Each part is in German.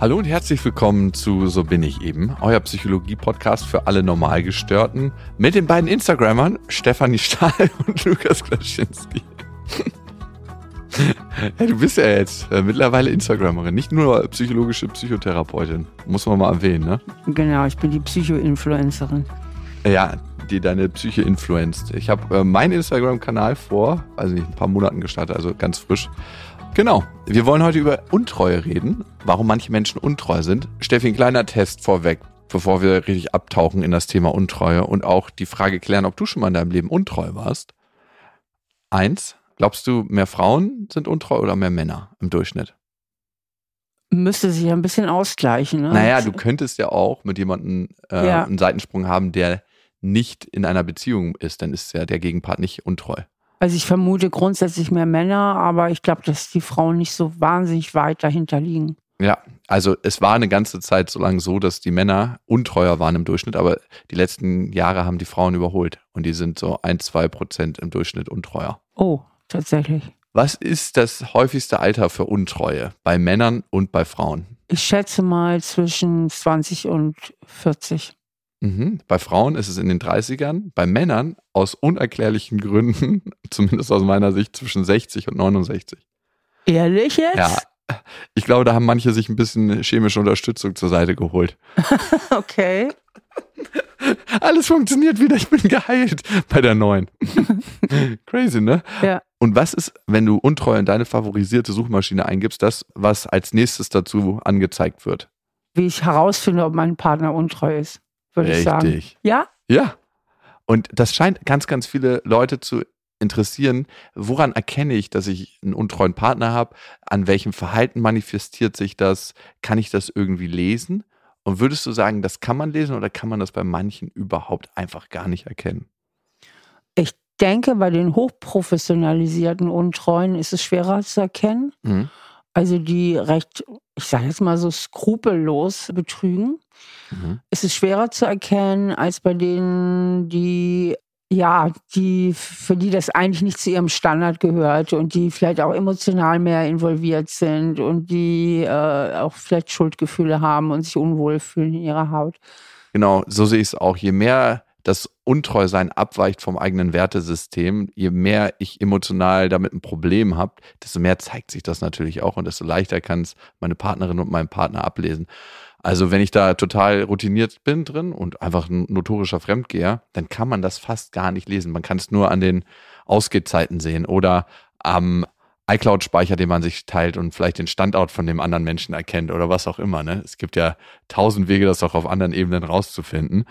Hallo und herzlich willkommen zu So bin ich eben, euer Psychologie-Podcast für alle Normalgestörten mit den beiden Instagrammern Stefanie Stahl und Lukas Klaschinski. hey, du bist ja jetzt äh, mittlerweile Instagrammerin, nicht nur psychologische Psychotherapeutin. Muss man mal erwähnen, ne? Genau, ich bin die Psycho-Influencerin. Ja, die deine Psyche influenzt. Ich habe äh, meinen Instagram-Kanal vor, also nicht ein paar Monaten gestartet, also ganz frisch. Genau. Wir wollen heute über Untreue reden, warum manche Menschen untreu sind. Steffi, ein kleiner Test vorweg, bevor wir richtig abtauchen in das Thema Untreue und auch die Frage klären, ob du schon mal in deinem Leben untreu warst. Eins, glaubst du, mehr Frauen sind untreu oder mehr Männer im Durchschnitt? Müsste sich ja ein bisschen ausgleichen. Ne? Naja, du könntest ja auch mit jemandem äh, ja. einen Seitensprung haben, der nicht in einer Beziehung ist, dann ist ja der Gegenpart nicht untreu. Also ich vermute grundsätzlich mehr Männer, aber ich glaube, dass die Frauen nicht so wahnsinnig weit dahinter liegen. Ja, also es war eine ganze Zeit so lange so, dass die Männer untreuer waren im Durchschnitt, aber die letzten Jahre haben die Frauen überholt und die sind so ein, zwei Prozent im Durchschnitt untreuer. Oh, tatsächlich. Was ist das häufigste Alter für Untreue bei Männern und bei Frauen? Ich schätze mal zwischen 20 und 40. Mhm. Bei Frauen ist es in den 30ern, bei Männern aus unerklärlichen Gründen, zumindest aus meiner Sicht, zwischen 60 und 69. Ehrlich jetzt? Ja. Ich glaube, da haben manche sich ein bisschen chemische Unterstützung zur Seite geholt. okay. Alles funktioniert wieder, ich bin geheilt bei der neuen. Crazy, ne? Ja. Und was ist, wenn du untreu in deine favorisierte Suchmaschine eingibst, das, was als nächstes dazu angezeigt wird? Wie ich herausfinde, ob mein Partner untreu ist würde ich sagen. Richtig. Ja? Ja. Und das scheint ganz, ganz viele Leute zu interessieren. Woran erkenne ich, dass ich einen untreuen Partner habe? An welchem Verhalten manifestiert sich das? Kann ich das irgendwie lesen? Und würdest du sagen, das kann man lesen oder kann man das bei manchen überhaupt einfach gar nicht erkennen? Ich denke, bei den hochprofessionalisierten Untreuen ist es schwerer zu erkennen. Mhm. Also die recht, ich sage jetzt mal so skrupellos betrügen. Mhm. Es ist schwerer zu erkennen als bei denen, die ja, die, für die das eigentlich nicht zu ihrem Standard gehört und die vielleicht auch emotional mehr involviert sind und die äh, auch vielleicht Schuldgefühle haben und sich unwohl fühlen in ihrer Haut. Genau, so sehe ich es auch. Je mehr das Untreusein abweicht vom eigenen Wertesystem, je mehr ich emotional damit ein Problem habe, desto mehr zeigt sich das natürlich auch und desto leichter kann es meine Partnerin und mein Partner ablesen. Also wenn ich da total routiniert bin drin und einfach ein notorischer Fremdgeher, dann kann man das fast gar nicht lesen. Man kann es nur an den Ausgehzeiten sehen oder am iCloud-Speicher, den man sich teilt und vielleicht den Standort von dem anderen Menschen erkennt oder was auch immer. Ne? Es gibt ja tausend Wege, das auch auf anderen Ebenen rauszufinden.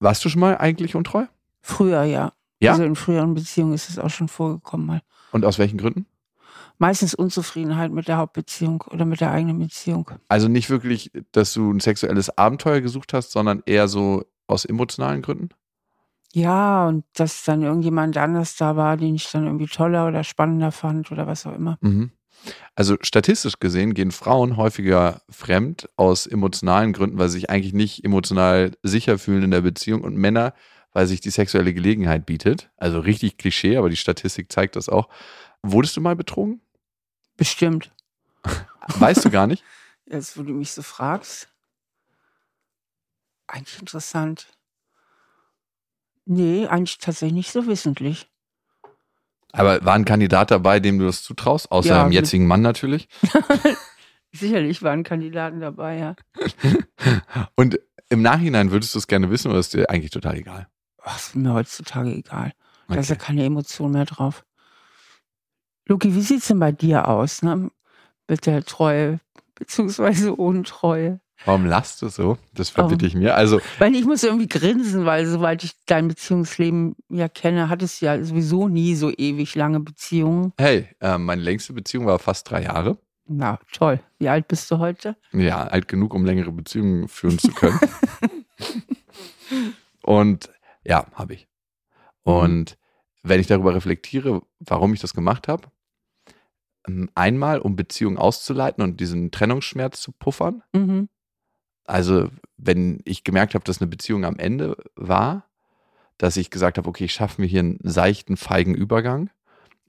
Warst du schon mal eigentlich untreu? Früher, ja. Ja. Also in früheren Beziehungen ist es auch schon vorgekommen mal. Und aus welchen Gründen? meistens Unzufriedenheit mit der Hauptbeziehung oder mit der eigenen Beziehung. Also nicht wirklich, dass du ein sexuelles Abenteuer gesucht hast, sondern eher so aus emotionalen Gründen? Ja, und dass dann irgendjemand anders da war, den ich dann irgendwie toller oder spannender fand oder was auch immer. Mhm. Also statistisch gesehen gehen Frauen häufiger fremd aus emotionalen Gründen, weil sie sich eigentlich nicht emotional sicher fühlen in der Beziehung und Männer, weil sich die sexuelle Gelegenheit bietet. Also richtig Klischee, aber die Statistik zeigt das auch. Wurdest du mal betrogen? Bestimmt. Weißt du gar nicht? Jetzt, wo du mich so fragst. Eigentlich interessant. Nee, eigentlich tatsächlich nicht so wissentlich. Aber war ein Kandidat dabei, dem du das zutraust? Außer ja, dem jetzigen Mann natürlich? Sicherlich waren Kandidaten dabei, ja. Und im Nachhinein würdest du es gerne wissen oder ist dir eigentlich total egal? Ach, ist mir heutzutage egal. Okay. Da ist ja keine Emotion mehr drauf. Luki, wie sieht es denn bei dir aus, ne? Mit der Treue beziehungsweise Untreue? Warum lachst du so? Das verbitte ich mir. Also, weil ich muss irgendwie grinsen, weil soweit ich dein Beziehungsleben ja kenne, hattest du ja sowieso nie so ewig lange Beziehungen. Hey, äh, meine längste Beziehung war fast drei Jahre. Na, toll. Wie alt bist du heute? Ja, alt genug, um längere Beziehungen führen zu können. Und ja, habe ich. Und wenn ich darüber reflektiere, warum ich das gemacht habe, ähm, einmal, um Beziehungen auszuleiten und diesen Trennungsschmerz zu puffern. Mhm. Also, wenn ich gemerkt habe, dass eine Beziehung am Ende war, dass ich gesagt habe, okay, ich schaffe mir hier einen seichten, feigen Übergang.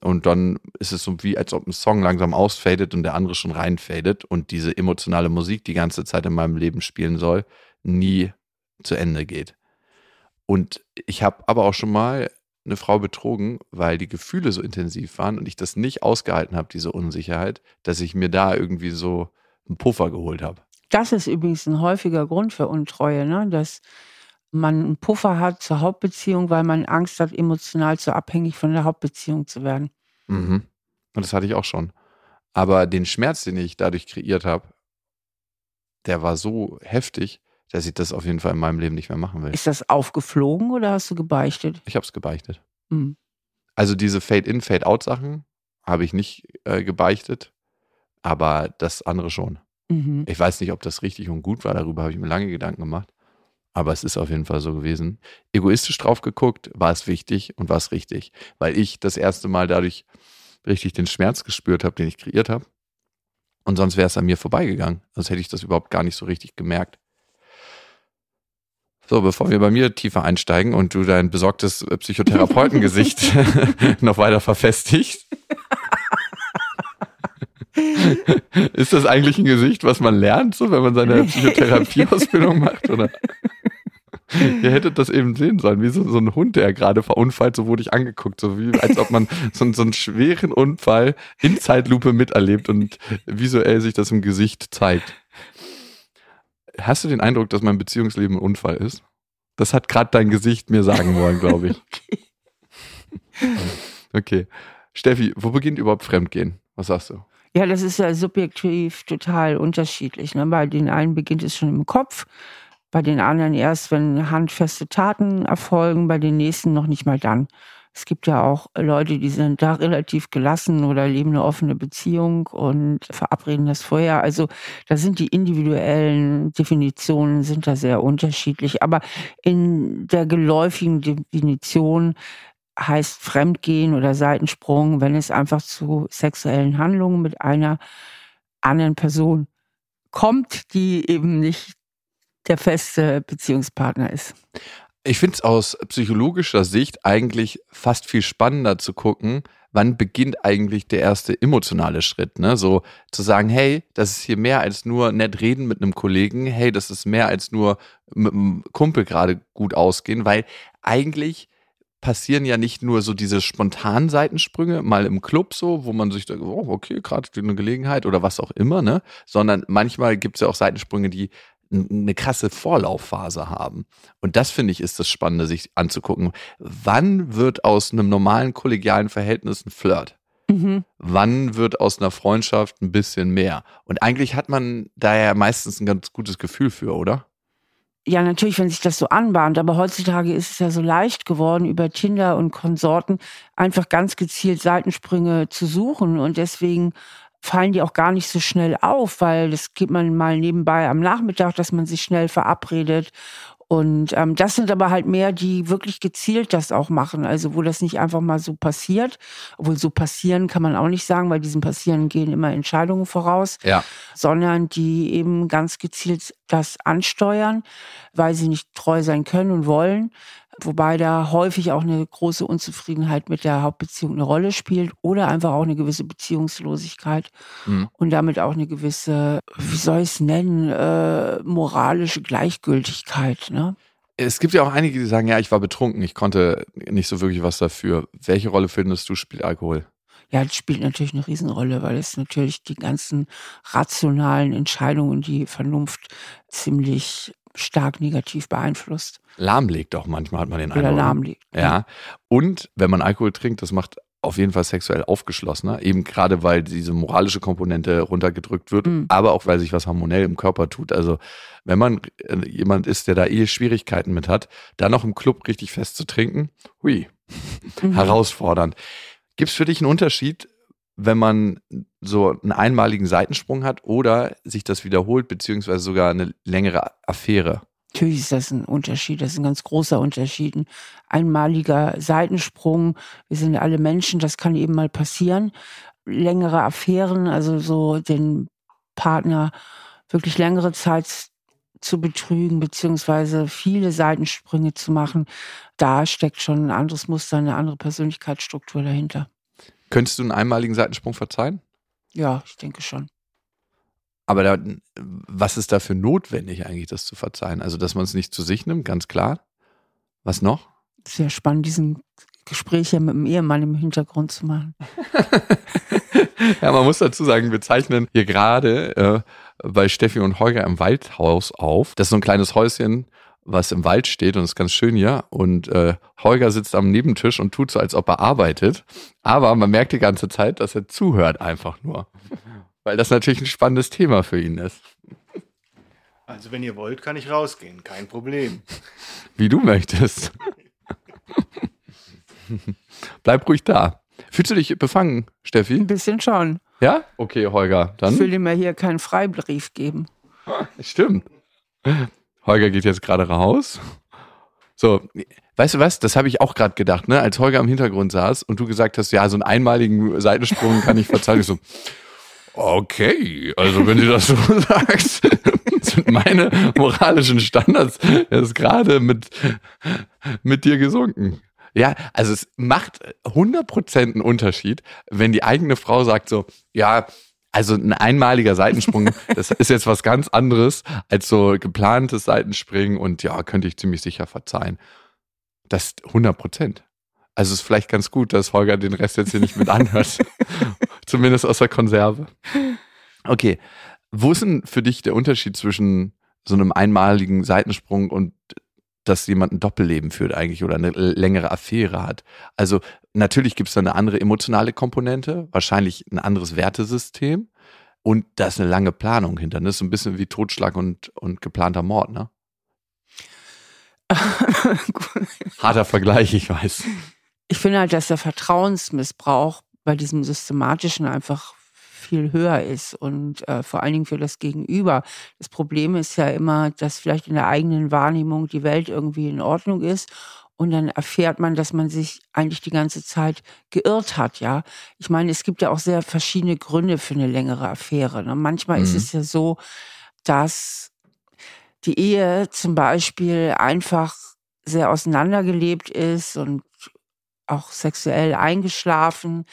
Und dann ist es so wie, als ob ein Song langsam ausfadet und der andere schon reinfadet und diese emotionale Musik die ganze Zeit in meinem Leben spielen soll, nie zu Ende geht. Und ich habe aber auch schon mal eine Frau betrogen, weil die Gefühle so intensiv waren und ich das nicht ausgehalten habe, diese Unsicherheit, dass ich mir da irgendwie so einen Puffer geholt habe. Das ist übrigens ein häufiger Grund für Untreue, ne? dass man einen Puffer hat zur Hauptbeziehung, weil man Angst hat, emotional zu abhängig von der Hauptbeziehung zu werden. Mhm. Und das hatte ich auch schon. Aber den Schmerz, den ich dadurch kreiert habe, der war so heftig, dass ich das auf jeden Fall in meinem Leben nicht mehr machen will. Ist das aufgeflogen oder hast du gebeichtet? Ich habe es gebeichtet. Mhm. Also diese Fade-in, Fade-out-Sachen habe ich nicht äh, gebeichtet, aber das andere schon. Mhm. Ich weiß nicht, ob das richtig und gut war, darüber habe ich mir lange Gedanken gemacht. Aber es ist auf jeden Fall so gewesen. Egoistisch drauf geguckt, war es wichtig und war es richtig. Weil ich das erste Mal dadurch richtig den Schmerz gespürt habe, den ich kreiert habe. Und sonst wäre es an mir vorbeigegangen. Sonst hätte ich das überhaupt gar nicht so richtig gemerkt. So, bevor wir bei mir tiefer einsteigen und du dein besorgtes Psychotherapeutengesicht noch weiter verfestigst. Ist das eigentlich ein Gesicht, was man lernt, so wenn man seine Psychotherapieausbildung macht? Oder? Ihr hättet das eben sehen sollen, wie so, so ein Hund, der gerade verunfallt, so wurde ich angeguckt, so wie als ob man so, so einen schweren Unfall in Zeitlupe miterlebt und visuell sich das im Gesicht zeigt. Hast du den Eindruck, dass mein Beziehungsleben ein Unfall ist? Das hat gerade dein Gesicht mir sagen wollen, glaube ich. Okay. Steffi, wo beginnt überhaupt Fremdgehen? Was sagst du? Ja, das ist ja subjektiv total unterschiedlich. Ne? Bei den einen beginnt es schon im Kopf, bei den anderen erst, wenn handfeste Taten erfolgen, bei den nächsten noch nicht mal dann. Es gibt ja auch Leute, die sind da relativ gelassen oder leben eine offene Beziehung und verabreden das vorher. Also da sind die individuellen Definitionen sind da sehr unterschiedlich. Aber in der geläufigen Definition heißt Fremdgehen oder Seitensprung, wenn es einfach zu sexuellen Handlungen mit einer anderen Person kommt, die eben nicht der feste Beziehungspartner ist. Ich finde es aus psychologischer Sicht eigentlich fast viel spannender zu gucken, wann beginnt eigentlich der erste emotionale Schritt, ne? So zu sagen, hey, das ist hier mehr als nur nett reden mit einem Kollegen, hey, das ist mehr als nur mit einem Kumpel gerade gut ausgehen, weil eigentlich passieren ja nicht nur so diese spontanen Seitensprünge, mal im Club so, wo man sich denkt, oh, okay, gerade eine Gelegenheit oder was auch immer, ne? Sondern manchmal gibt es ja auch Seitensprünge, die eine krasse Vorlaufphase haben. Und das finde ich ist das Spannende, sich anzugucken. Wann wird aus einem normalen kollegialen Verhältnis ein Flirt? Mhm. Wann wird aus einer Freundschaft ein bisschen mehr? Und eigentlich hat man da ja meistens ein ganz gutes Gefühl für, oder? Ja, natürlich, wenn sich das so anbahnt. Aber heutzutage ist es ja so leicht geworden, über Tinder und Konsorten einfach ganz gezielt Seitensprünge zu suchen. Und deswegen fallen die auch gar nicht so schnell auf, weil das geht man mal nebenbei am Nachmittag, dass man sich schnell verabredet und ähm, das sind aber halt mehr, die wirklich gezielt das auch machen. Also wo das nicht einfach mal so passiert. Obwohl so passieren kann man auch nicht sagen, weil diesem Passieren gehen immer Entscheidungen voraus. Ja. Sondern die eben ganz gezielt das ansteuern, weil sie nicht treu sein können und wollen. Wobei da häufig auch eine große Unzufriedenheit mit der Hauptbeziehung eine Rolle spielt oder einfach auch eine gewisse Beziehungslosigkeit mhm. und damit auch eine gewisse, wie soll ich es nennen, äh, moralische Gleichgültigkeit. Ne? Es gibt ja auch einige, die sagen, ja, ich war betrunken, ich konnte nicht so wirklich was dafür. Welche Rolle findest du spielt Alkohol? Ja, das spielt natürlich eine Riesenrolle, weil es natürlich die ganzen rationalen Entscheidungen, die Vernunft ziemlich stark negativ beeinflusst. Lahmlegt auch manchmal, hat man den Eindruck. Oder ne? lahmlegt. Ja. Und wenn man Alkohol trinkt, das macht auf jeden Fall sexuell aufgeschlossener, eben gerade weil diese moralische Komponente runtergedrückt wird, mhm. aber auch weil sich was hormonell im Körper tut. Also wenn man äh, jemand ist, der da eh Schwierigkeiten mit hat, dann noch im Club richtig fest zu trinken, hui, mhm. herausfordernd. Gibt es für dich einen Unterschied, wenn man so einen einmaligen Seitensprung hat oder sich das wiederholt, beziehungsweise sogar eine längere Affäre? Natürlich ist das ein Unterschied, das ist ein ganz großer Unterschied. Ein einmaliger Seitensprung, wir sind alle Menschen, das kann eben mal passieren. Längere Affären, also so den Partner wirklich längere Zeit zu betrügen, beziehungsweise viele Seitensprünge zu machen, da steckt schon ein anderes Muster, eine andere Persönlichkeitsstruktur dahinter. Könntest du einen einmaligen Seitensprung verzeihen? Ja, ich denke schon. Aber da, was ist dafür notwendig eigentlich, das zu verzeihen? Also, dass man es nicht zu sich nimmt, ganz klar. Was noch? Sehr spannend, diesen Gespräch ja mit dem Ehemann im Hintergrund zu machen. ja, man muss dazu sagen, wir zeichnen hier gerade äh, bei Steffi und Holger im Waldhaus auf. Das ist so ein kleines Häuschen, was im Wald steht und ist ganz schön hier. Und äh, Holger sitzt am Nebentisch und tut so, als ob er arbeitet. Aber man merkt die ganze Zeit, dass er zuhört einfach nur. Weil das natürlich ein spannendes Thema für ihn ist. Also wenn ihr wollt, kann ich rausgehen. Kein Problem. Wie du möchtest. Bleib ruhig da. Fühlst du dich befangen, Steffi? Ein bisschen schon. Ja? Okay, Holger. Dann. Ich will dir mal hier keinen Freibrief geben. Stimmt. Holger geht jetzt gerade raus. So, weißt du was? Das habe ich auch gerade gedacht, ne? Als Holger im Hintergrund saß und du gesagt hast, ja, so einen einmaligen Seitensprung kann ich verzeihen. Ich so, okay, also wenn du das so sagst, sind meine moralischen Standards jetzt gerade mit, mit dir gesunken. Ja, also es macht 100% einen Unterschied, wenn die eigene Frau sagt so, ja, also ein einmaliger Seitensprung, das ist jetzt was ganz anderes als so geplantes Seitenspringen und ja, könnte ich ziemlich sicher verzeihen. Das 100 Prozent. Also es ist vielleicht ganz gut, dass Holger den Rest jetzt hier nicht mit anhört. Zumindest aus der Konserve. Okay. Wo ist denn für dich der Unterschied zwischen so einem einmaligen Seitensprung und dass jemand ein Doppelleben führt eigentlich oder eine längere Affäre hat. Also natürlich gibt es da eine andere emotionale Komponente, wahrscheinlich ein anderes Wertesystem und da ist eine lange Planung hinter. Das ist so ein bisschen wie Totschlag und, und geplanter Mord, ne? Harter Vergleich, ich weiß. Ich finde halt, dass der Vertrauensmissbrauch bei diesem systematischen einfach viel höher ist und äh, vor allen Dingen für das Gegenüber. Das Problem ist ja immer, dass vielleicht in der eigenen Wahrnehmung die Welt irgendwie in Ordnung ist und dann erfährt man, dass man sich eigentlich die ganze Zeit geirrt hat, ja. Ich meine, es gibt ja auch sehr verschiedene Gründe für eine längere Affäre. Ne? Manchmal mhm. ist es ja so, dass die Ehe zum Beispiel einfach sehr auseinandergelebt ist und auch sexuell eingeschlafen,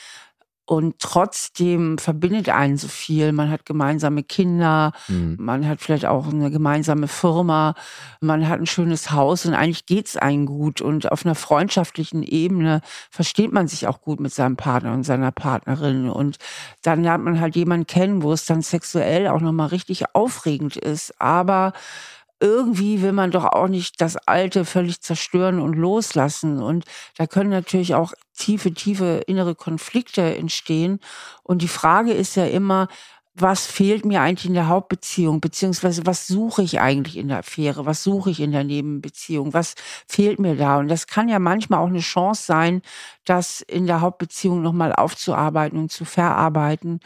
und trotzdem verbindet einen so viel. Man hat gemeinsame Kinder, mhm. man hat vielleicht auch eine gemeinsame Firma, man hat ein schönes Haus und eigentlich geht's einem gut. Und auf einer freundschaftlichen Ebene versteht man sich auch gut mit seinem Partner und seiner Partnerin. Und dann lernt man halt jemanden kennen, wo es dann sexuell auch nochmal richtig aufregend ist. Aber irgendwie will man doch auch nicht das Alte völlig zerstören und loslassen. Und da können natürlich auch tiefe, tiefe innere Konflikte entstehen. Und die Frage ist ja immer, was fehlt mir eigentlich in der Hauptbeziehung, beziehungsweise was suche ich eigentlich in der Affäre, was suche ich in der Nebenbeziehung, was fehlt mir da? Und das kann ja manchmal auch eine Chance sein, das in der Hauptbeziehung nochmal aufzuarbeiten und zu verarbeiten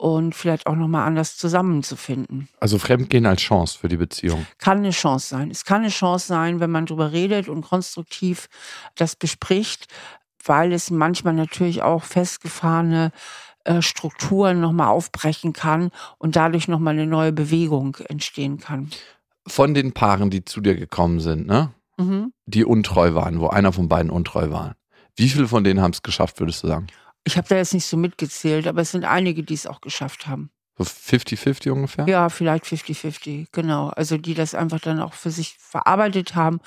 und vielleicht auch nochmal anders zusammenzufinden. Also Fremdgehen als Chance für die Beziehung. Kann eine Chance sein. Es kann eine Chance sein, wenn man darüber redet und konstruktiv das bespricht, weil es manchmal natürlich auch festgefahrene äh, Strukturen nochmal aufbrechen kann und dadurch nochmal eine neue Bewegung entstehen kann. Von den Paaren, die zu dir gekommen sind, ne? Mhm. Die untreu waren, wo einer von beiden untreu war. Wie viele von denen haben es geschafft, würdest du sagen? Ich habe da jetzt nicht so mitgezählt, aber es sind einige, die es auch geschafft haben. So 50-50 ungefähr? Ja, vielleicht 50-50, genau. Also die das einfach dann auch für sich verarbeitet haben.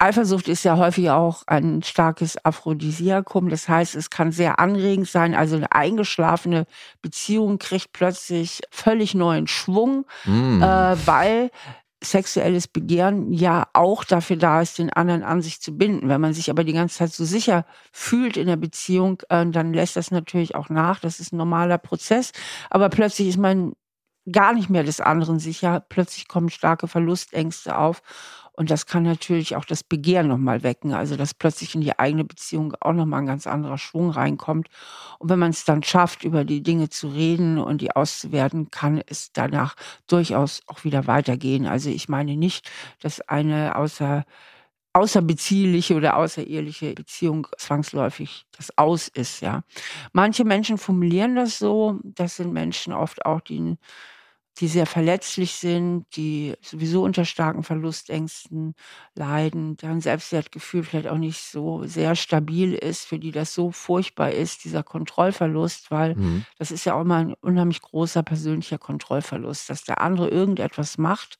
Eifersucht ist ja häufig auch ein starkes Aphrodisiakum. Das heißt, es kann sehr anregend sein. Also eine eingeschlafene Beziehung kriegt plötzlich völlig neuen Schwung, mm. äh, weil sexuelles Begehren ja auch dafür da ist, den anderen an sich zu binden. Wenn man sich aber die ganze Zeit so sicher fühlt in der Beziehung, äh, dann lässt das natürlich auch nach. Das ist ein normaler Prozess. Aber plötzlich ist man gar nicht mehr des anderen sicher. Plötzlich kommen starke Verlustängste auf. Und das kann natürlich auch das Begehren nochmal wecken, also dass plötzlich in die eigene Beziehung auch nochmal ein ganz anderer Schwung reinkommt. Und wenn man es dann schafft, über die Dinge zu reden und die auszuwerten, kann es danach durchaus auch wieder weitergehen. Also ich meine nicht, dass eine außer außerbeziehliche oder außereheliche Beziehung zwangsläufig das Aus ist, ja. Manche Menschen formulieren das so, das sind Menschen oft auch, die die sehr verletzlich sind, die sowieso unter starken Verlustängsten leiden, deren Selbstwertgefühl vielleicht auch nicht so sehr stabil ist, für die das so furchtbar ist, dieser Kontrollverlust, weil mhm. das ist ja auch mal ein unheimlich großer persönlicher Kontrollverlust, dass der andere irgendetwas macht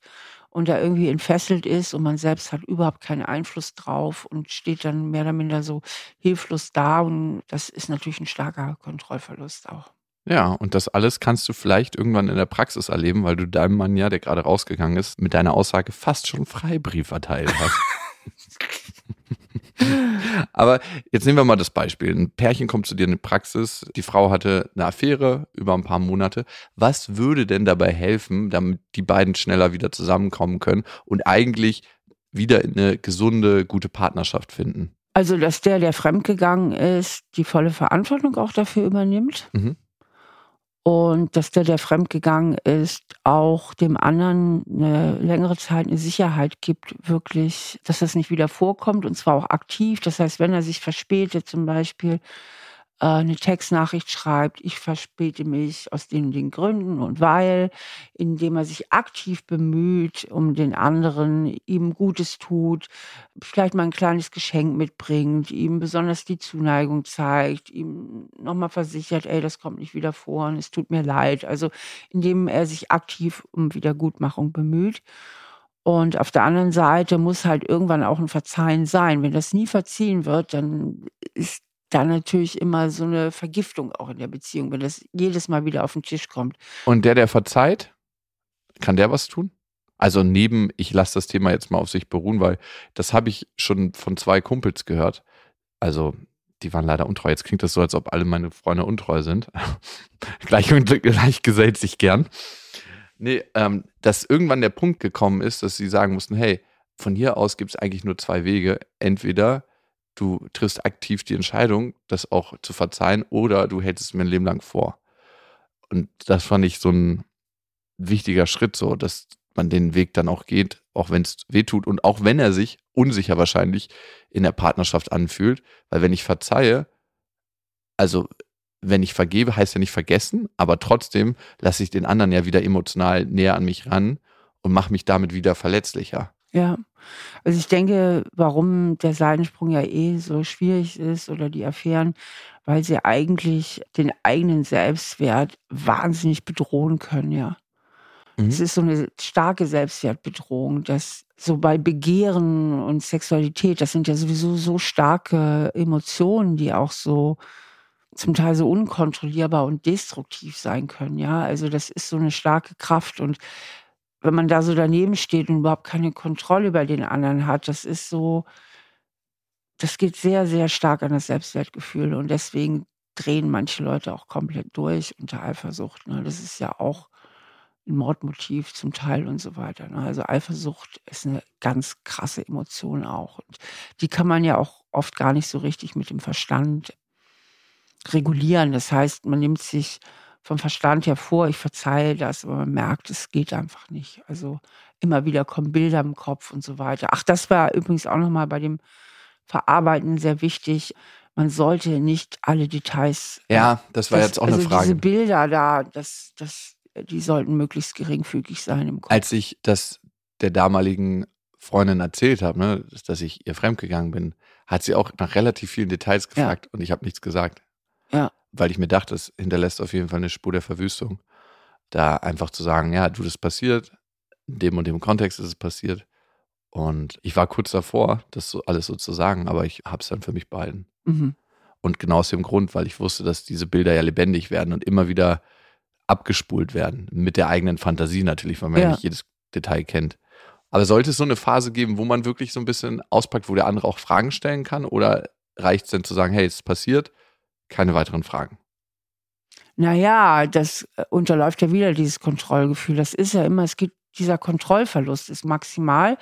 und da irgendwie entfesselt ist und man selbst hat überhaupt keinen Einfluss drauf und steht dann mehr oder minder so hilflos da und das ist natürlich ein starker Kontrollverlust auch. Ja, und das alles kannst du vielleicht irgendwann in der Praxis erleben, weil du deinem Mann ja, der gerade rausgegangen ist, mit deiner Aussage fast schon Freibrief verteilt hast. Aber jetzt nehmen wir mal das Beispiel. Ein Pärchen kommt zu dir in die Praxis, die Frau hatte eine Affäre über ein paar Monate. Was würde denn dabei helfen, damit die beiden schneller wieder zusammenkommen können und eigentlich wieder in eine gesunde, gute Partnerschaft finden? Also, dass der, der fremdgegangen ist, die volle Verantwortung auch dafür übernimmt. Mhm. Und dass der, der fremdgegangen ist, auch dem anderen eine längere Zeit eine Sicherheit gibt, wirklich, dass das nicht wieder vorkommt und zwar auch aktiv. Das heißt, wenn er sich verspätet zum Beispiel, eine Textnachricht schreibt, ich verspäte mich aus den, den Gründen und weil, indem er sich aktiv bemüht, um den anderen, ihm Gutes tut, vielleicht mal ein kleines Geschenk mitbringt, ihm besonders die Zuneigung zeigt, ihm nochmal versichert, ey, das kommt nicht wieder vor und es tut mir leid. Also indem er sich aktiv um Wiedergutmachung bemüht. Und auf der anderen Seite muss halt irgendwann auch ein Verzeihen sein. Wenn das nie verziehen wird, dann ist da natürlich immer so eine Vergiftung auch in der Beziehung, wenn das jedes Mal wieder auf den Tisch kommt. Und der, der verzeiht, kann der was tun? Also neben, ich lasse das Thema jetzt mal auf sich beruhen, weil das habe ich schon von zwei Kumpels gehört. Also die waren leider untreu. Jetzt klingt das so, als ob alle meine Freunde untreu sind. gleich und gleich gesellt sich gern. Nee, ähm, dass irgendwann der Punkt gekommen ist, dass sie sagen mussten, hey, von hier aus gibt es eigentlich nur zwei Wege. Entweder du triffst aktiv die Entscheidung, das auch zu verzeihen, oder du hältst es mir ein Leben lang vor. Und das fand ich so ein wichtiger Schritt, so, dass man den Weg dann auch geht, auch wenn es weh tut und auch wenn er sich unsicher wahrscheinlich in der Partnerschaft anfühlt, weil wenn ich verzeihe, also wenn ich vergebe, heißt ja nicht vergessen, aber trotzdem lasse ich den anderen ja wieder emotional näher an mich ran und mache mich damit wieder verletzlicher. Ja. Also ich denke, warum der Seitensprung ja eh so schwierig ist oder die Affären, weil sie eigentlich den eigenen Selbstwert wahnsinnig bedrohen können, ja. Mhm. Es ist so eine starke Selbstwertbedrohung, dass so bei Begehren und Sexualität, das sind ja sowieso so starke Emotionen, die auch so zum Teil so unkontrollierbar und destruktiv sein können, ja. Also das ist so eine starke Kraft und wenn man da so daneben steht und überhaupt keine Kontrolle über den anderen hat, das ist so, das geht sehr, sehr stark an das Selbstwertgefühl und deswegen drehen manche Leute auch komplett durch unter Eifersucht. Ne? Das ist ja auch ein Mordmotiv zum Teil und so weiter. Ne? Also Eifersucht ist eine ganz krasse Emotion auch. Und die kann man ja auch oft gar nicht so richtig mit dem Verstand regulieren. Das heißt, man nimmt sich vom Verstand her vor, ich verzeihe das, aber man merkt, es geht einfach nicht. Also immer wieder kommen Bilder im Kopf und so weiter. Ach, das war übrigens auch nochmal bei dem Verarbeiten sehr wichtig. Man sollte nicht alle Details. Äh, ja, das war das, jetzt auch also eine Frage. Diese Bilder da, das, das, die sollten möglichst geringfügig sein im Kopf. Als ich das der damaligen Freundin erzählt habe, ne, dass ich ihr fremdgegangen bin, hat sie auch nach relativ vielen Details gefragt ja. und ich habe nichts gesagt. Ja weil ich mir dachte, es hinterlässt auf jeden Fall eine Spur der Verwüstung. Da einfach zu sagen, ja, du, das passiert, in dem und dem Kontext ist es passiert. Und ich war kurz davor, das so alles so zu sagen, aber ich habe es dann für mich behalten. Mhm. Und genau aus dem Grund, weil ich wusste, dass diese Bilder ja lebendig werden und immer wieder abgespult werden. Mit der eigenen Fantasie natürlich, weil man ja, ja nicht jedes Detail kennt. Aber sollte es so eine Phase geben, wo man wirklich so ein bisschen auspackt, wo der andere auch Fragen stellen kann? Oder reicht es denn zu sagen, hey, es ist passiert, keine weiteren Fragen. Naja, das äh, unterläuft ja wieder dieses Kontrollgefühl. Das ist ja immer, es gibt, dieser Kontrollverlust ist maximal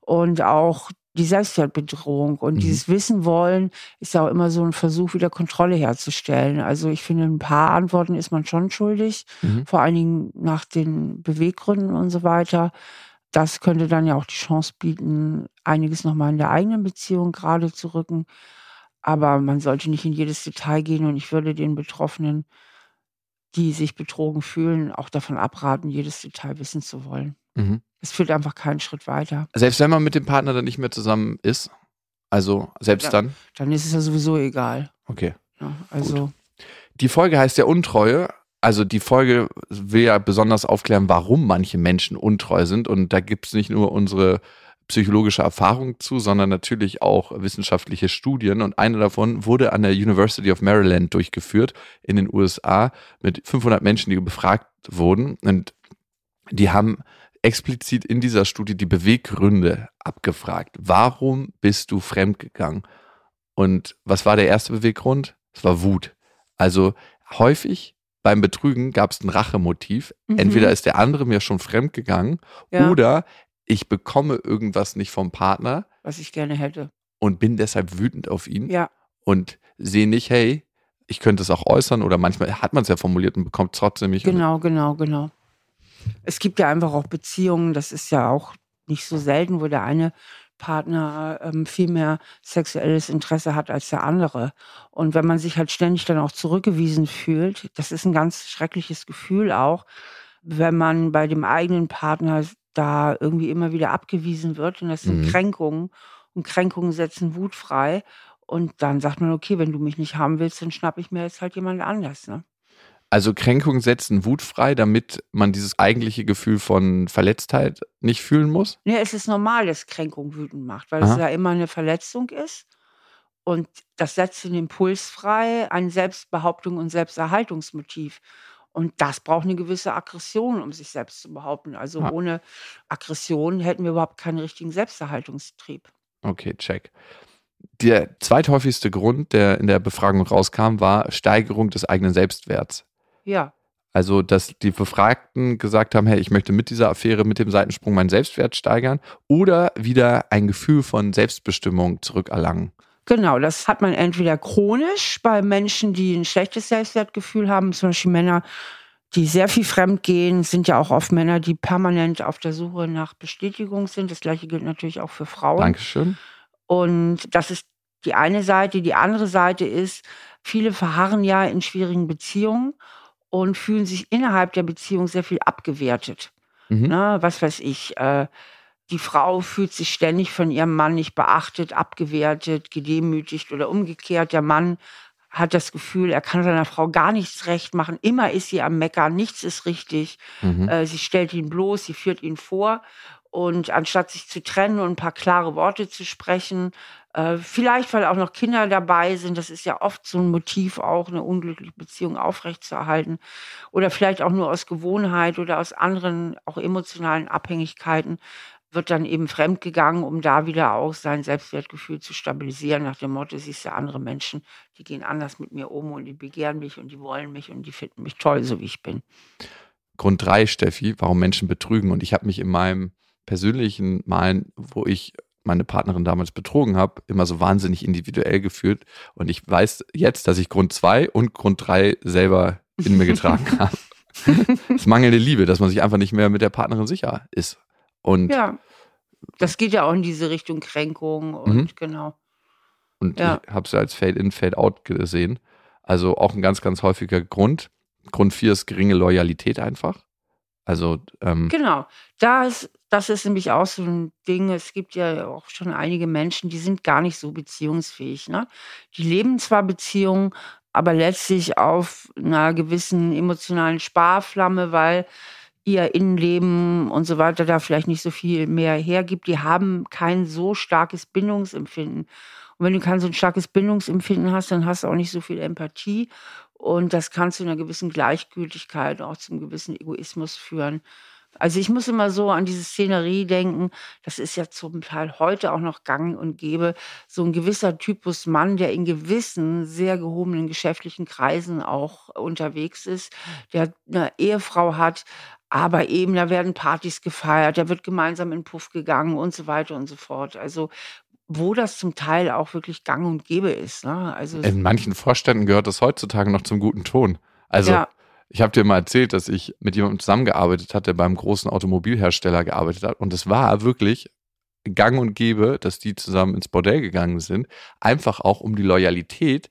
und auch die Selbstwertbedrohung und mhm. dieses Wissen wollen ist ja auch immer so ein Versuch, wieder Kontrolle herzustellen. Also ich finde, ein paar Antworten ist man schon schuldig, mhm. vor allen Dingen nach den Beweggründen und so weiter. Das könnte dann ja auch die Chance bieten, einiges nochmal in der eigenen Beziehung gerade zu rücken. Aber man sollte nicht in jedes Detail gehen und ich würde den Betroffenen die sich betrogen fühlen, auch davon abraten, jedes Detail wissen zu wollen. Mhm. Es führt einfach keinen Schritt weiter. Selbst wenn man mit dem Partner dann nicht mehr zusammen ist, also selbst ja, dann? Dann ist es ja sowieso egal. Okay. Ja, also. Gut. Die Folge heißt ja Untreue. Also die Folge will ja besonders aufklären, warum manche Menschen untreu sind. Und da gibt es nicht nur unsere psychologische Erfahrung zu, sondern natürlich auch wissenschaftliche Studien. Und eine davon wurde an der University of Maryland durchgeführt in den USA mit 500 Menschen, die befragt wurden. Und die haben explizit in dieser Studie die Beweggründe abgefragt. Warum bist du fremdgegangen? Und was war der erste Beweggrund? Es war Wut. Also häufig beim Betrügen gab es ein Rachemotiv. Mhm. Entweder ist der andere mir schon fremdgegangen ja. oder ich bekomme irgendwas nicht vom Partner. Was ich gerne hätte. Und bin deshalb wütend auf ihn. Ja. Und sehe nicht, hey, ich könnte es auch äußern oder manchmal hat man es ja formuliert und bekommt es trotzdem nicht. Genau, genau, genau. Es gibt ja einfach auch Beziehungen, das ist ja auch nicht so selten, wo der eine Partner ähm, viel mehr sexuelles Interesse hat als der andere. Und wenn man sich halt ständig dann auch zurückgewiesen fühlt, das ist ein ganz schreckliches Gefühl auch, wenn man bei dem eigenen Partner da irgendwie immer wieder abgewiesen wird. Und das sind mhm. Kränkungen. Und Kränkungen setzen Wut frei. Und dann sagt man, okay, wenn du mich nicht haben willst, dann schnapp ich mir jetzt halt jemand anders. Ne? Also Kränkungen setzen Wut frei, damit man dieses eigentliche Gefühl von Verletztheit nicht fühlen muss? Ja, es ist normal, dass Kränkung wütend macht, weil Aha. es ja immer eine Verletzung ist. Und das setzt den Impuls frei, eine Selbstbehauptung und Selbsterhaltungsmotiv. Und das braucht eine gewisse Aggression, um sich selbst zu behaupten. Also ah. ohne Aggression hätten wir überhaupt keinen richtigen Selbsterhaltungstrieb. Okay, check. Der zweithäufigste Grund, der in der Befragung rauskam, war Steigerung des eigenen Selbstwerts. Ja. Also, dass die Befragten gesagt haben, hey, ich möchte mit dieser Affäre, mit dem Seitensprung meinen Selbstwert steigern oder wieder ein Gefühl von Selbstbestimmung zurückerlangen. Genau, das hat man entweder chronisch bei Menschen, die ein schlechtes Selbstwertgefühl haben, zum Beispiel Männer, die sehr viel fremd gehen, sind ja auch oft Männer, die permanent auf der Suche nach Bestätigung sind. Das gleiche gilt natürlich auch für Frauen. Dankeschön. Und das ist die eine Seite. Die andere Seite ist, viele verharren ja in schwierigen Beziehungen und fühlen sich innerhalb der Beziehung sehr viel abgewertet. Mhm. Na, was weiß ich, äh, die Frau fühlt sich ständig von ihrem Mann nicht beachtet, abgewertet, gedemütigt oder umgekehrt. Der Mann hat das Gefühl, er kann seiner Frau gar nichts recht machen. Immer ist sie am Meckern, nichts ist richtig. Mhm. Äh, sie stellt ihn bloß, sie führt ihn vor. Und anstatt sich zu trennen und ein paar klare Worte zu sprechen, äh, vielleicht weil auch noch Kinder dabei sind, das ist ja oft so ein Motiv, auch eine unglückliche Beziehung aufrechtzuerhalten. Oder vielleicht auch nur aus Gewohnheit oder aus anderen, auch emotionalen Abhängigkeiten, wird dann eben fremdgegangen, um da wieder auch sein Selbstwertgefühl zu stabilisieren, nach dem Motto, siehst du, andere Menschen, die gehen anders mit mir um und die begehren mich und die wollen mich und die finden mich toll, so wie ich bin. Grund drei, Steffi, warum Menschen betrügen. Und ich habe mich in meinem persönlichen Malen, wo ich meine Partnerin damals betrogen habe, immer so wahnsinnig individuell gefühlt. Und ich weiß jetzt, dass ich Grund zwei und Grund drei selber in mir getragen habe. das mangelnde Liebe, dass man sich einfach nicht mehr mit der Partnerin sicher ist. Und ja, das geht ja auch in diese Richtung Kränkung und mhm. genau. Und ja. ich habe ja als Fade-in, Fade-out gesehen. Also auch ein ganz, ganz häufiger Grund. Grund vier ist geringe Loyalität einfach. Also ähm, genau, das, das ist nämlich auch so ein Ding. Es gibt ja auch schon einige Menschen, die sind gar nicht so beziehungsfähig. Ne? Die leben zwar Beziehungen, aber letztlich auf einer gewissen emotionalen Sparflamme, weil ihr Innenleben und so weiter da vielleicht nicht so viel mehr hergibt. Die haben kein so starkes Bindungsempfinden. Und wenn du kein so ein starkes Bindungsempfinden hast, dann hast du auch nicht so viel Empathie und das kann zu einer gewissen Gleichgültigkeit, auch zum gewissen Egoismus führen. Also ich muss immer so an diese Szenerie denken, das ist ja zum Teil heute auch noch gang und gäbe, so ein gewisser Typus Mann, der in gewissen, sehr gehobenen geschäftlichen Kreisen auch unterwegs ist, der eine Ehefrau hat, aber eben, da werden Partys gefeiert, da wird gemeinsam in Puff gegangen und so weiter und so fort. Also wo das zum Teil auch wirklich gang und gäbe ist. Ne? Also In manchen Vorständen gehört das heutzutage noch zum guten Ton. Also ja. ich habe dir mal erzählt, dass ich mit jemandem zusammengearbeitet hatte, der beim großen Automobilhersteller gearbeitet hat. Und es war wirklich gang und gäbe, dass die zusammen ins Bordell gegangen sind. Einfach auch um die Loyalität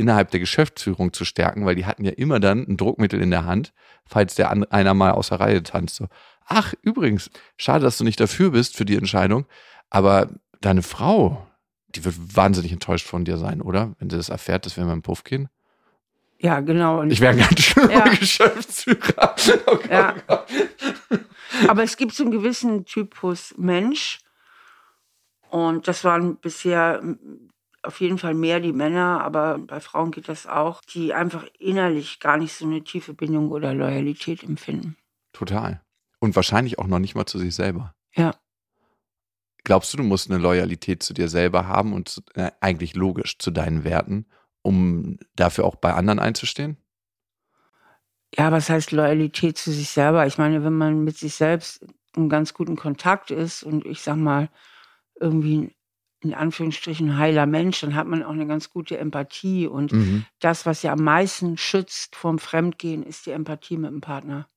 innerhalb der Geschäftsführung zu stärken, weil die hatten ja immer dann ein Druckmittel in der Hand, falls der einer mal aus der Reihe tanzt. So, ach, übrigens, schade, dass du nicht dafür bist für die Entscheidung, aber deine Frau, die wird wahnsinnig enttäuscht von dir sein, oder? Wenn sie das erfährt, dass wir mal im Puff gehen. Ja, genau. Und ich wäre ein ganz schlimmer ja. Geschäftsführer. Oh Gott, ja. Oh aber es gibt so einen gewissen Typus Mensch. Und das waren bisher auf jeden Fall mehr die Männer, aber bei Frauen geht das auch, die einfach innerlich gar nicht so eine tiefe Bindung oder Loyalität empfinden. Total. Und wahrscheinlich auch noch nicht mal zu sich selber. Ja. Glaubst du, du musst eine Loyalität zu dir selber haben und zu, äh, eigentlich logisch zu deinen Werten, um dafür auch bei anderen einzustehen? Ja, was heißt Loyalität zu sich selber? Ich meine, wenn man mit sich selbst in ganz guten Kontakt ist und ich sag mal, irgendwie in Anführungsstrichen heiler Mensch, dann hat man auch eine ganz gute Empathie. Und mhm. das, was ja am meisten schützt vom Fremdgehen, ist die Empathie mit dem Partner.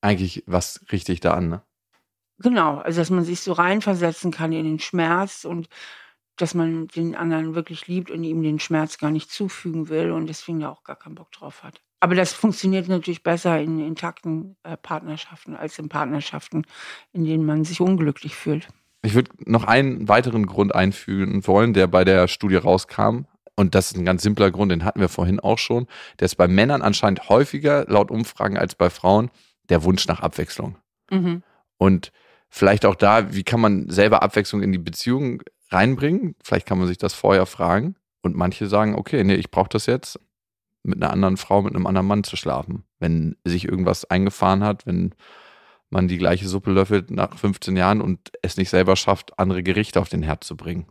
Eigentlich was richtig da an, ne? Genau, also dass man sich so reinversetzen kann in den Schmerz und dass man den anderen wirklich liebt und ihm den Schmerz gar nicht zufügen will und deswegen da auch gar keinen Bock drauf hat. Aber das funktioniert natürlich besser in intakten äh, Partnerschaften als in Partnerschaften, in denen man sich unglücklich fühlt. Ich würde noch einen weiteren Grund einfügen wollen, der bei der Studie rauskam. Und das ist ein ganz simpler Grund, den hatten wir vorhin auch schon. Der ist bei Männern anscheinend häufiger laut Umfragen als bei Frauen der Wunsch nach Abwechslung. Mhm. Und vielleicht auch da, wie kann man selber Abwechslung in die Beziehung reinbringen? Vielleicht kann man sich das vorher fragen. Und manche sagen, okay, nee, ich brauche das jetzt, mit einer anderen Frau, mit einem anderen Mann zu schlafen. Wenn sich irgendwas eingefahren hat, wenn man die gleiche Suppe löffelt nach 15 Jahren und es nicht selber schafft, andere Gerichte auf den Herd zu bringen.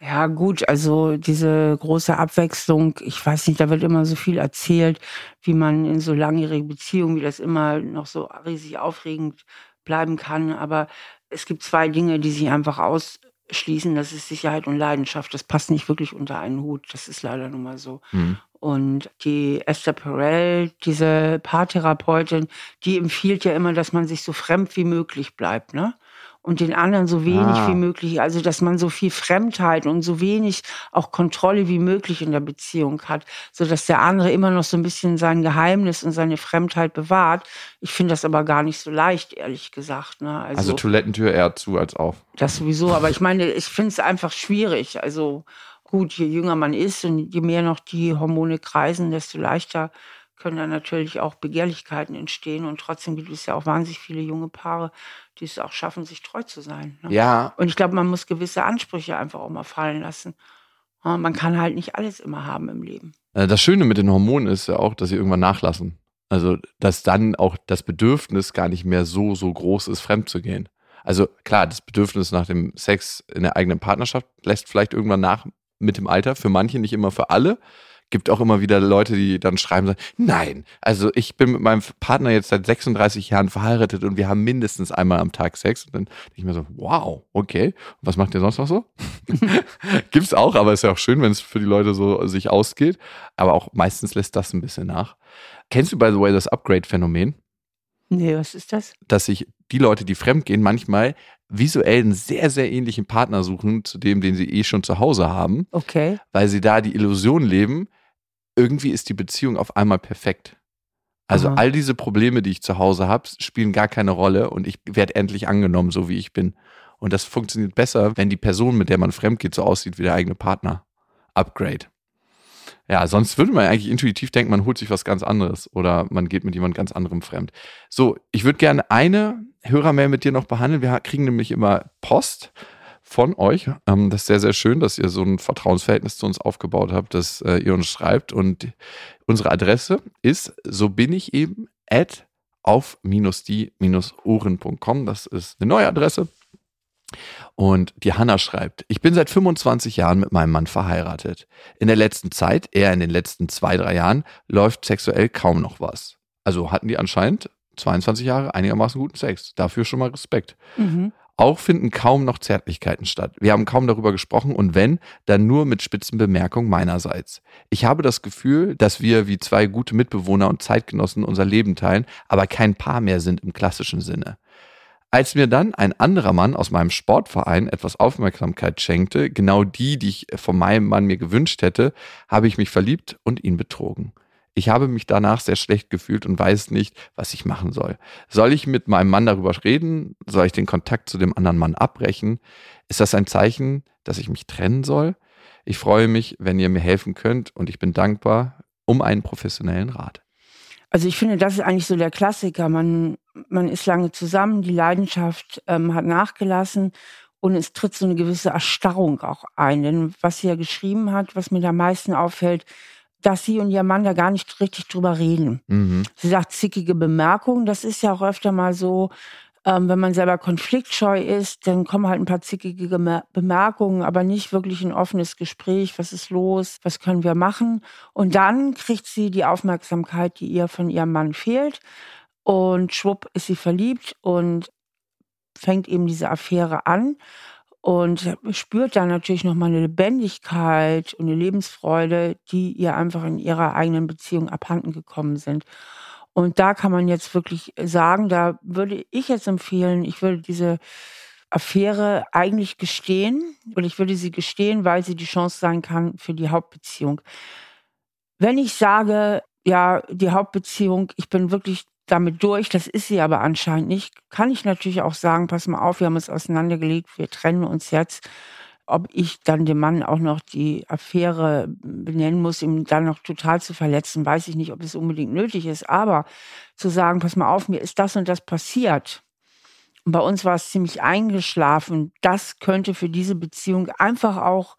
Ja, gut, also diese große Abwechslung, ich weiß nicht, da wird immer so viel erzählt, wie man in so langjährigen Beziehungen, wie das immer noch so riesig aufregend bleiben kann. Aber es gibt zwei Dinge, die sich einfach ausschließen. Das ist Sicherheit und Leidenschaft. Das passt nicht wirklich unter einen Hut. Das ist leider nun mal so. Mhm. Und die Esther Perel, diese Paartherapeutin, die empfiehlt ja immer, dass man sich so fremd wie möglich bleibt, ne? Und den anderen so wenig ah. wie möglich. Also, dass man so viel Fremdheit und so wenig auch Kontrolle wie möglich in der Beziehung hat, so dass der andere immer noch so ein bisschen sein Geheimnis und seine Fremdheit bewahrt. Ich finde das aber gar nicht so leicht, ehrlich gesagt. Ne? Also, also Toilettentür eher zu als auf. Das sowieso, aber ich meine, ich finde es einfach schwierig. Also, Gut, je jünger man ist und je mehr noch die Hormone kreisen, desto leichter können dann natürlich auch Begehrlichkeiten entstehen. Und trotzdem gibt es ja auch wahnsinnig viele junge Paare, die es auch schaffen, sich treu zu sein. Ne? Ja. Und ich glaube, man muss gewisse Ansprüche einfach auch mal fallen lassen. Man kann halt nicht alles immer haben im Leben. Äh, das Schöne mit den Hormonen ist ja auch, dass sie irgendwann nachlassen. Also, dass dann auch das Bedürfnis gar nicht mehr so, so groß ist, fremd zu gehen. Also klar, das Bedürfnis nach dem Sex in der eigenen Partnerschaft lässt vielleicht irgendwann nach mit dem Alter, für manche, nicht immer für alle. Gibt auch immer wieder Leute, die dann schreiben, sagen, nein, also ich bin mit meinem Partner jetzt seit 36 Jahren verheiratet und wir haben mindestens einmal am Tag Sex. Und dann denke ich mir so, wow, okay. Und was macht ihr sonst noch so? Gibt's auch, aber ist ja auch schön, wenn es für die Leute so sich ausgeht. Aber auch meistens lässt das ein bisschen nach. Kennst du, by the way, das Upgrade-Phänomen? Nee, was ist das? Dass sich die Leute, die fremdgehen, manchmal visuell einen sehr, sehr ähnlichen Partner suchen zu dem, den sie eh schon zu Hause haben. Okay. Weil sie da die Illusion leben, irgendwie ist die Beziehung auf einmal perfekt. Also Aha. all diese Probleme, die ich zu Hause habe, spielen gar keine Rolle und ich werde endlich angenommen, so wie ich bin. Und das funktioniert besser, wenn die Person, mit der man fremdgeht, so aussieht wie der eigene Partner. Upgrade. Ja, sonst würde man eigentlich intuitiv denken, man holt sich was ganz anderes oder man geht mit jemand ganz anderem fremd. So, ich würde gerne eine Hörermail mit dir noch behandeln. Wir kriegen nämlich immer Post von euch. Ähm, das ist sehr, sehr schön, dass ihr so ein Vertrauensverhältnis zu uns aufgebaut habt, dass äh, ihr uns schreibt. Und unsere Adresse ist, so bin ich eben, at auf-die-ohren.com. Das ist eine neue Adresse. Und die Hanna schreibt, ich bin seit 25 Jahren mit meinem Mann verheiratet. In der letzten Zeit, eher in den letzten zwei, drei Jahren, läuft sexuell kaum noch was. Also hatten die anscheinend 22 Jahre einigermaßen guten Sex. Dafür schon mal Respekt. Mhm. Auch finden kaum noch Zärtlichkeiten statt. Wir haben kaum darüber gesprochen und wenn, dann nur mit spitzen Bemerkungen meinerseits. Ich habe das Gefühl, dass wir wie zwei gute Mitbewohner und Zeitgenossen unser Leben teilen, aber kein Paar mehr sind im klassischen Sinne. Als mir dann ein anderer Mann aus meinem Sportverein etwas Aufmerksamkeit schenkte, genau die, die ich von meinem Mann mir gewünscht hätte, habe ich mich verliebt und ihn betrogen. Ich habe mich danach sehr schlecht gefühlt und weiß nicht, was ich machen soll. Soll ich mit meinem Mann darüber reden? Soll ich den Kontakt zu dem anderen Mann abbrechen? Ist das ein Zeichen, dass ich mich trennen soll? Ich freue mich, wenn ihr mir helfen könnt und ich bin dankbar um einen professionellen Rat. Also ich finde, das ist eigentlich so der Klassiker. Man, man ist lange zusammen, die Leidenschaft ähm, hat nachgelassen und es tritt so eine gewisse Erstarrung auch ein. Denn was sie ja geschrieben hat, was mir da am meisten auffällt, dass sie und ihr Mann da gar nicht richtig drüber reden. Mhm. Sie sagt zickige Bemerkungen. Das ist ja auch öfter mal so, ähm, wenn man selber konfliktscheu ist, dann kommen halt ein paar zickige Bemerkungen, aber nicht wirklich ein offenes Gespräch. Was ist los? Was können wir machen? Und dann kriegt sie die Aufmerksamkeit, die ihr von ihrem Mann fehlt. Und schwupp ist sie verliebt und fängt eben diese Affäre an und spürt dann natürlich nochmal eine Lebendigkeit und eine Lebensfreude, die ihr einfach in ihrer eigenen Beziehung abhanden gekommen sind. Und da kann man jetzt wirklich sagen, da würde ich jetzt empfehlen, ich würde diese Affäre eigentlich gestehen und ich würde sie gestehen, weil sie die Chance sein kann für die Hauptbeziehung. Wenn ich sage, ja, die Hauptbeziehung, ich bin wirklich damit durch, das ist sie aber anscheinend nicht, kann ich natürlich auch sagen, pass mal auf, wir haben uns auseinandergelegt, wir trennen uns jetzt. Ob ich dann dem Mann auch noch die Affäre benennen muss, ihm dann noch total zu verletzen, weiß ich nicht, ob es unbedingt nötig ist. Aber zu sagen, pass mal auf, mir ist das und das passiert. Und bei uns war es ziemlich eingeschlafen. Das könnte für diese Beziehung einfach auch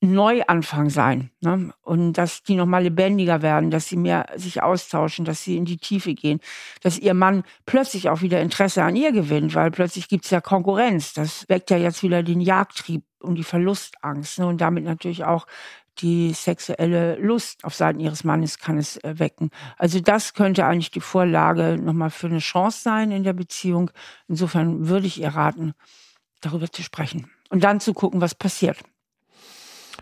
Neuanfang sein. Ne? Und dass die nochmal lebendiger werden, dass sie mehr sich austauschen, dass sie in die Tiefe gehen, dass ihr Mann plötzlich auch wieder Interesse an ihr gewinnt, weil plötzlich gibt's ja Konkurrenz. Das weckt ja jetzt wieder den Jagdtrieb und die Verlustangst. Ne? Und damit natürlich auch die sexuelle Lust auf Seiten ihres Mannes kann es äh, wecken. Also das könnte eigentlich die Vorlage nochmal für eine Chance sein in der Beziehung. Insofern würde ich ihr raten, darüber zu sprechen und dann zu gucken, was passiert.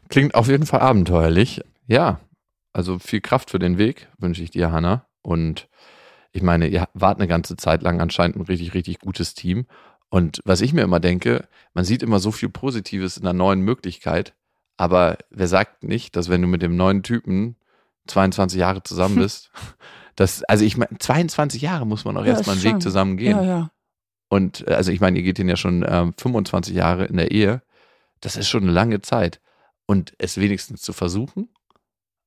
Klingt auf jeden Fall abenteuerlich. Ja, also viel Kraft für den Weg wünsche ich dir, Hanna. Und ich meine, ihr wart eine ganze Zeit lang anscheinend ein richtig, richtig gutes Team. Und was ich mir immer denke, man sieht immer so viel Positives in einer neuen Möglichkeit. Aber wer sagt nicht, dass wenn du mit dem neuen Typen 22 Jahre zusammen bist, dass, also ich meine, 22 Jahre muss man auch ja, erstmal einen Weg zusammen gehen. Ja, ja. Und also ich meine, ihr geht den ja schon ähm, 25 Jahre in der Ehe. Das ist schon eine lange Zeit und es wenigstens zu versuchen,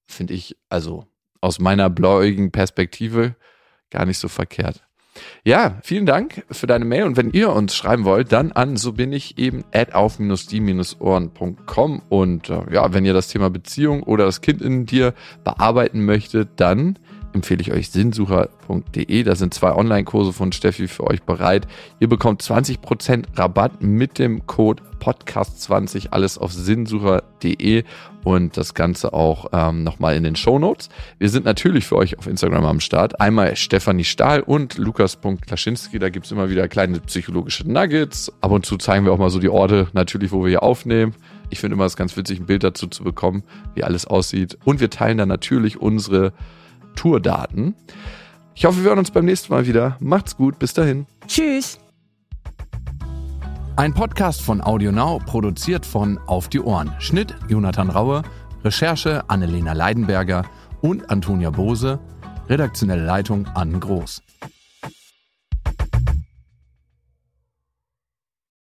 finde ich also aus meiner bläuigen Perspektive gar nicht so verkehrt. Ja, vielen Dank für deine Mail und wenn ihr uns schreiben wollt, dann an so bin ich eben at auf-die-ohren.com und äh, ja, wenn ihr das Thema Beziehung oder das Kind in dir bearbeiten möchtet, dann empfehle ich euch sinnsucher.de. Da sind zwei Online-Kurse von Steffi für euch bereit. Ihr bekommt 20% Rabatt mit dem Code Podcast20, alles auf sinnsucher.de und das Ganze auch ähm, nochmal in den Show Notes. Wir sind natürlich für euch auf Instagram am Start. Einmal Stefanie Stahl und Lukas.Klaschinski. Da gibt es immer wieder kleine psychologische Nuggets. Ab und zu zeigen wir auch mal so die Orte, natürlich, wo wir hier aufnehmen. Ich finde immer es ganz witzig, ein Bild dazu zu bekommen, wie alles aussieht. Und wir teilen dann natürlich unsere Tourdaten. Ich hoffe, wir hören uns beim nächsten Mal wieder. Macht's gut, bis dahin. Tschüss. Ein Podcast von AudioNow, produziert von Auf die Ohren. Schnitt Jonathan Raue, Recherche Annelena Leidenberger und Antonia Bose, redaktionelle Leitung Anne Groß.